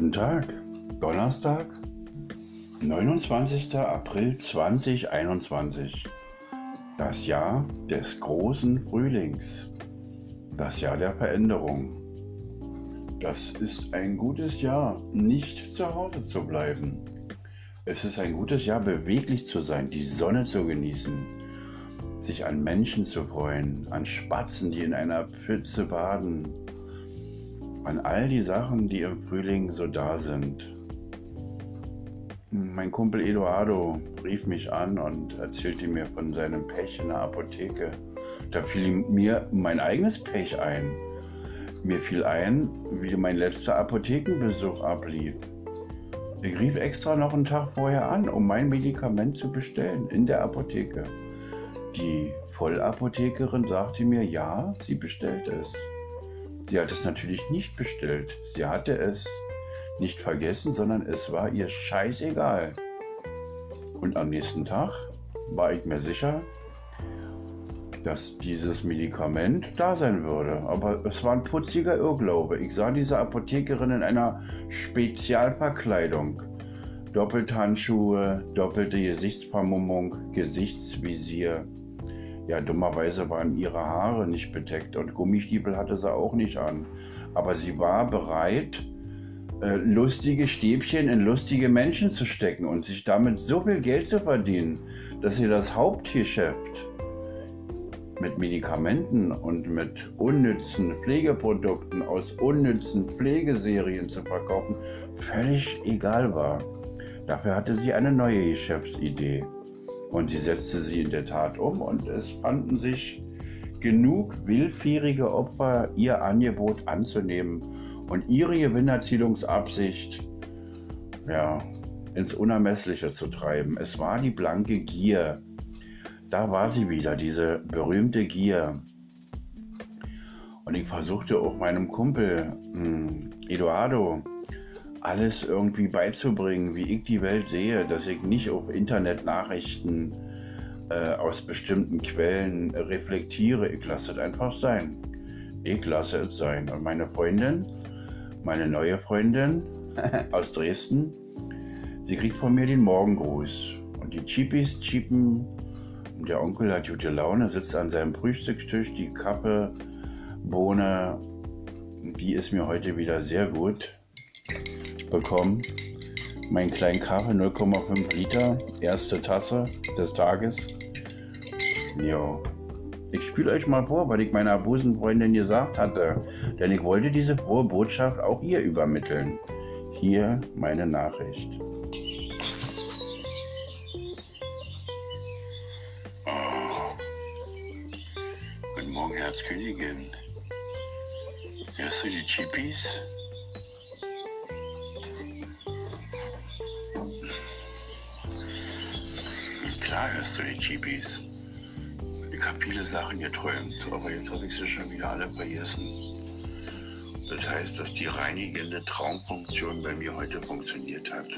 Guten Tag, Donnerstag, 29. April 2021. Das Jahr des großen Frühlings. Das Jahr der Veränderung. Das ist ein gutes Jahr, nicht zu Hause zu bleiben. Es ist ein gutes Jahr, beweglich zu sein, die Sonne zu genießen, sich an Menschen zu freuen, an Spatzen, die in einer Pfütze baden, an all die Sachen, die im Frühling so da sind. Mein Kumpel Eduardo rief mich an und erzählte mir von seinem Pech in der Apotheke. Da fiel mir mein eigenes Pech ein. Mir fiel ein, wie mein letzter Apothekenbesuch ablief. Ich rief extra noch einen Tag vorher an, um mein Medikament zu bestellen in der Apotheke. Die Vollapothekerin sagte mir, ja, sie bestellt es. Sie hat es natürlich nicht bestellt. Sie hatte es nicht vergessen, sondern es war ihr scheißegal. Und am nächsten Tag war ich mir sicher, dass dieses Medikament da sein würde. Aber es war ein putziger Irrglaube. Ich sah diese Apothekerin in einer Spezialverkleidung. Doppelthandschuhe, doppelte Gesichtsvermummung, Gesichtsvisier. Ja, dummerweise waren ihre Haare nicht bedeckt und Gummistiefel hatte sie auch nicht an. Aber sie war bereit, äh, lustige Stäbchen in lustige Menschen zu stecken und sich damit so viel Geld zu verdienen, dass sie das Hauptgeschäft mit Medikamenten und mit unnützen Pflegeprodukten aus unnützen Pflegeserien zu verkaufen, völlig egal war. Dafür hatte sie eine neue Geschäftsidee. Und sie setzte sie in der Tat um und es fanden sich genug willfährige Opfer, ihr Angebot anzunehmen und ihre Gewinnerzielungsabsicht ja, ins Unermessliche zu treiben. Es war die blanke Gier. Da war sie wieder, diese berühmte Gier. Und ich versuchte auch meinem Kumpel hm, Eduardo alles irgendwie beizubringen, wie ich die Welt sehe, dass ich nicht auf Internetnachrichten äh, aus bestimmten Quellen reflektiere. Ich lasse es einfach sein. Ich lasse es sein. Und meine Freundin, meine neue Freundin aus Dresden, sie kriegt von mir den Morgengruß. Und die Cheapies cheapen. Und der Onkel hat gute Laune, sitzt an seinem Frühstückstisch, die Kappe, Bohne, die ist mir heute wieder sehr gut bekommen. Meinen kleinen Kaffee, 0,5 Liter, erste Tasse des Tages. Jo. Ich spiele euch mal vor, was ich meiner Busenfreundin gesagt hatte, denn ich wollte diese frohe Botschaft auch ihr übermitteln. Hier meine Nachricht. Oh. Guten Morgen, Herzkönigin. Hörst du die Chippies? Hörst du die Chippies. Ich habe viele Sachen geträumt, aber jetzt habe ich sie schon wieder alle vergessen. Das heißt, dass die reinigende Traumfunktion bei mir heute funktioniert hat.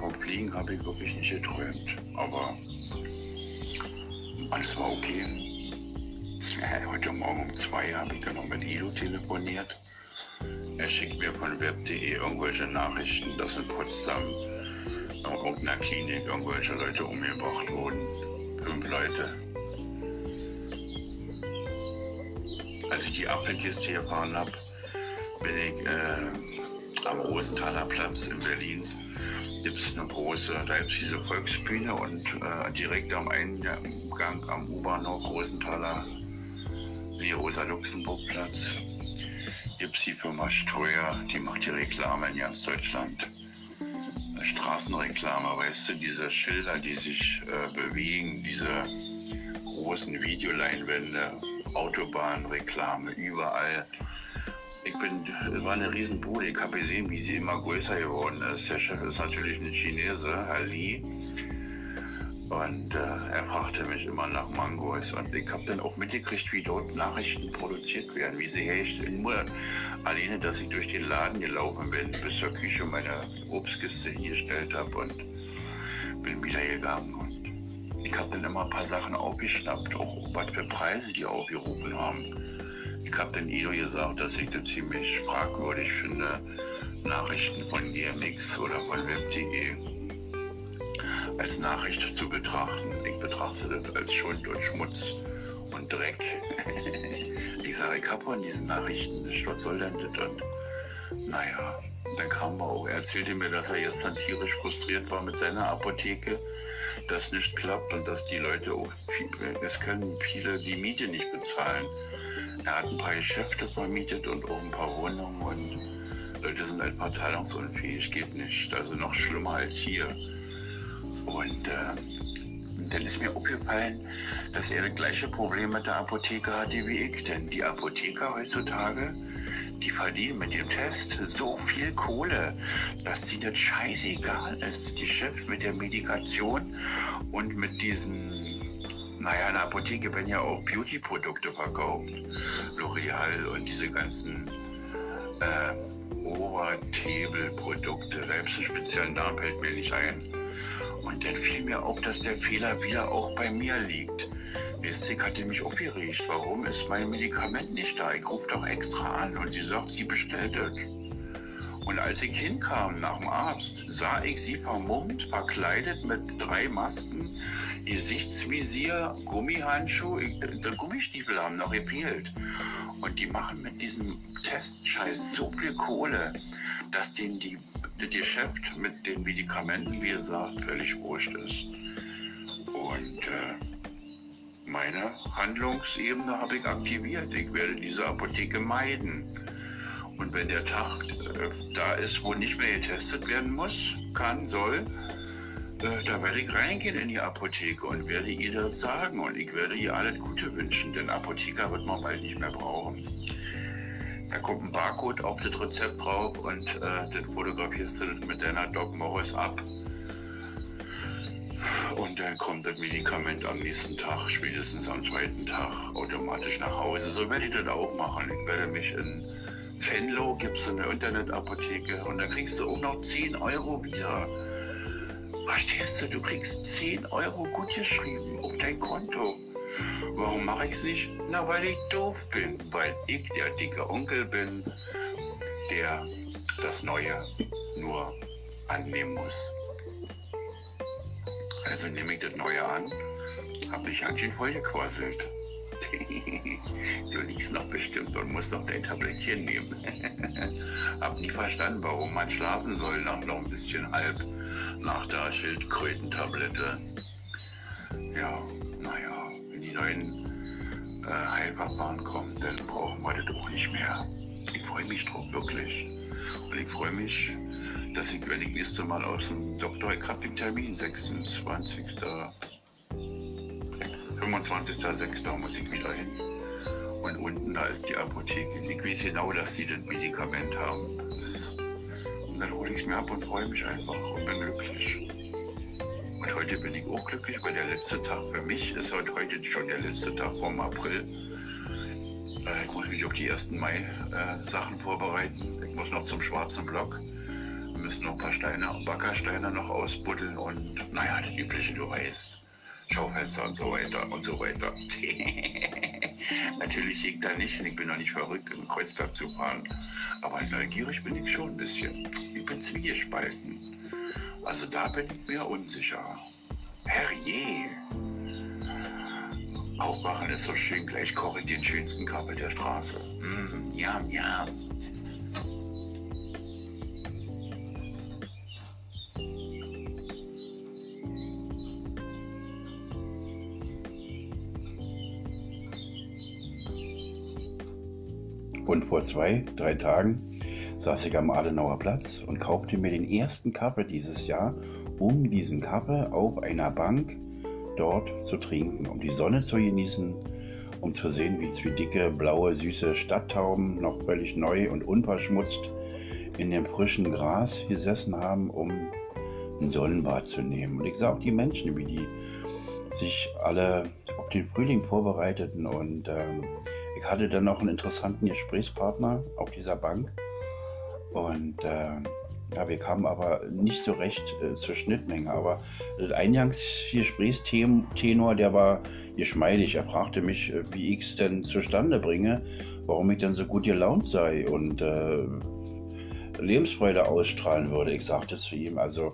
Vom Fliegen habe ich wirklich nicht geträumt, aber alles war okay. Heute Morgen um zwei habe ich dann noch mit Edo telefoniert. Er schickt mir von web.de irgendwelche Nachrichten, dass in Potsdam in irgendeiner Klinik irgendwelche Leute umgebracht wurden. Fünf Leute. Als ich die Apfelkiste gefahren habe, bin ich äh, am Rosenthaler Platz in Berlin. Gibt es eine große, da gibt es diese Volksbühne und äh, direkt am Eingang am U-Bahnhof Rosenthaler, wie Rosa-Luxemburg-Platz, gibt es die Firma Steuer, die macht die Reklame in ganz Deutschland. Straßenreklame, weißt du, diese Schilder, die sich äh, bewegen, diese großen Videoleinwände, Autobahnreklame, überall. Ich bin, es war eine Riesenbude, ich habe gesehen, wie sie immer größer geworden ist. Der Chef ist natürlich ein Chinese, Herr Li. Und äh, er fragte mich immer nach Mangos. Und ich habe dann auch mitgekriegt, wie dort Nachrichten produziert werden, wie sie herstellen. Nur alleine, dass ich durch den Laden gelaufen bin, bis zur Küche meine Obstkiste hingestellt habe und bin wieder gegangen. Und ich habe dann immer ein paar Sachen aufgeschnappt, auch was für Preise die aufgerufen haben. Ich habe den Ido gesagt, dass ich das ziemlich fragwürdig finde, Nachrichten von GMX oder von Web.de als Nachricht zu betrachten. Ich betrachte das als Schund und Schmutz und Dreck. ich sage, ich habe von diesen Nachrichten nicht. Was soll denn das? Und naja, dann kam er auch. Er erzählte mir, dass er gestern tierisch frustriert war mit seiner Apotheke, dass nicht klappt und dass die Leute auch, es können viele die Miete nicht bezahlen. Er hat ein paar Geschäfte vermietet und auch ein paar Wohnungen und Leute sind einfach zahlungsunfähig, geht nicht. Also noch schlimmer als hier. Und äh, dann ist mir aufgefallen, dass er das gleiche Problem mit der Apotheke hatte wie ich. Denn die Apotheker heutzutage, die verdienen mit dem Test so viel Kohle, dass sie das scheißegal ist. Das Geschäft mit der Medikation und mit diesen, naja, in der Apotheke werden ja auch Beauty-Produkte verkauft. L'Oreal und diese ganzen äh, Obertable-Produkte. Selbst einen speziellen Namen fällt mir nicht ein. Und dann fiel mir auf, dass der Fehler wieder auch bei mir liegt. Mystik hatte mich aufgeregt. Warum ist mein Medikament nicht da? Ich rufe doch extra an und sie sagt, sie bestellt es. Und als ich hinkam nach dem Arzt, sah ich sie vermummt, verkleidet mit drei Masken, Gesichtsvisier, Gummihandschuh, die Gummistiefel haben noch gefehlt. Und die machen mit diesem Testscheiß so viel Kohle, dass denen die, das Geschäft mit den Medikamenten, wie gesagt, völlig wurscht ist. Und äh, meine Handlungsebene habe ich aktiviert. Ich werde diese Apotheke meiden. Und wenn der Tag äh, da ist, wo nicht mehr getestet werden muss, kann, soll, äh, da werde ich reingehen in die Apotheke und werde ihr das sagen. Und ich werde ihr alles Gute wünschen, denn Apotheker wird man bald nicht mehr brauchen. Da kommt ein Barcode auf das Rezept drauf und äh, dann fotografierst du das mit deiner Doc Morris ab. Und dann kommt das Medikament am nächsten Tag, spätestens am zweiten Tag, automatisch nach Hause. So werde ich das auch machen. Ich werde mich in Venlo, gibt es eine Internetapotheke und da kriegst du auch noch 10 Euro wieder. Verstehst du, du kriegst 10 Euro gut geschrieben auf dein Konto. Warum mache ich es nicht? Na, weil ich doof bin, weil ich der dicke Onkel bin, der das Neue nur annehmen muss. Also nehme ich das Neue an, habe ich ganz schön voll gequasselt. du liegst noch bestimmt und musst noch dein Tablettchen nehmen. hab nie verstanden, warum man schlafen soll nach noch ein bisschen halb nach der Schildkrötentablette. Ja, naja, wenn die neuen äh, Heilverfahren kommen, dann brauchen wir das auch nicht mehr. Ich freue mich drauf, wirklich. Und ich freue mich, dass ich, wenn ich nächste Mal aus dem Doktor, ich habe den Termin, 26. 25.06. muss ich wieder hin. Und unten, da ist die Apotheke. Ich weiß genau, dass sie das Medikament haben. Und dann hole ich es mir ab und freue mich einfach und bin glücklich. Und heute bin ich auch glücklich, weil der letzte Tag für mich ist heute, schon der letzte Tag vom April. Äh, ich muss mich auf die ersten Mai-Sachen äh, vorbereiten. Ich muss noch zum schwarzen Block. Wir müssen noch ein paar Steine, Backersteine noch ausbuddeln und naja, das Übliche, du weißt. Schaufenster und so weiter und so weiter. Natürlich liegt da nicht, ich bin noch nicht verrückt, im Kreuzberg zu fahren. Aber neugierig bin ich schon ein bisschen. Ich bin zwiegespalten. Also da bin ich mir unsicher. Herrje! Aufwachen ist so schön, gleich koche ich den schönsten Kaffee der Straße. Mm, ja, ja. Und vor zwei, drei Tagen saß ich am Adenauer Platz und kaufte mir den ersten Kaffee dieses Jahr, um diesen Kaffee auf einer Bank dort zu trinken, um die Sonne zu genießen, um zu sehen, wie zwei dicke, blaue, süße Stadttauben noch völlig neu und unverschmutzt in dem frischen Gras gesessen haben, um ein Sonnenbad zu nehmen. Und ich sah auch die Menschen, wie die sich alle auf den Frühling vorbereiteten und ähm, ich hatte dann noch einen interessanten Gesprächspartner auf dieser Bank. Und äh, ja, wir kamen aber nicht so recht äh, zur Schnittmenge. Aber der Eingangsgesprächstenor, der war geschmeidig. Er fragte mich, äh, wie ich es denn zustande bringe, warum ich denn so gut gelaunt sei und äh, Lebensfreude ausstrahlen würde. Ich sagte zu ihm, also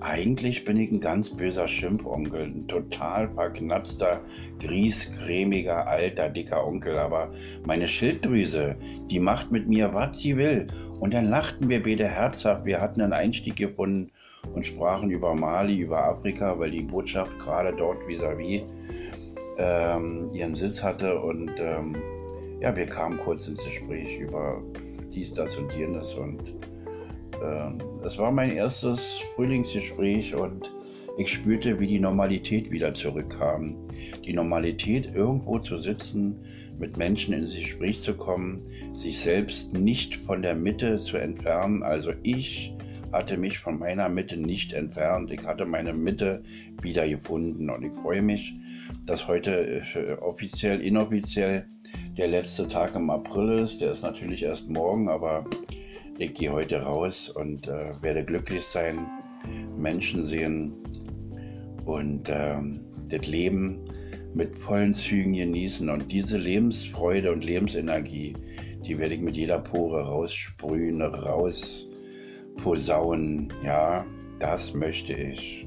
eigentlich bin ich ein ganz böser Schimpfonkel, ein total verknatzter, griesgrämiger, alter, dicker Onkel. Aber meine Schilddrüse, die macht mit mir, was sie will. Und dann lachten wir beide herzhaft. Wir hatten einen Einstieg gefunden und sprachen über Mali, über Afrika, weil die Botschaft gerade dort vis-à-vis -vis, ähm, ihren Sitz hatte. Und ähm, ja, wir kamen kurz ins Gespräch über dies, das und jenes. Und ähm, es war mein erstes Frühlingsgespräch und ich spürte, wie die Normalität wieder zurückkam. Die Normalität, irgendwo zu sitzen, mit Menschen ins Gespräch zu kommen, sich selbst nicht von der Mitte zu entfernen. Also ich hatte mich von meiner Mitte nicht entfernt. Ich hatte meine Mitte wiedergefunden und ich freue mich, dass heute äh, offiziell, inoffiziell der letzte Tag im April ist. Der ist natürlich erst morgen, aber ich gehe heute raus und äh, werde glücklich sein, Menschen sehen und äh, das Leben mit vollen Zügen genießen. Und diese Lebensfreude und Lebensenergie, die werde ich mit jeder Pore raussprühen, rausposaunen. Ja, das möchte ich.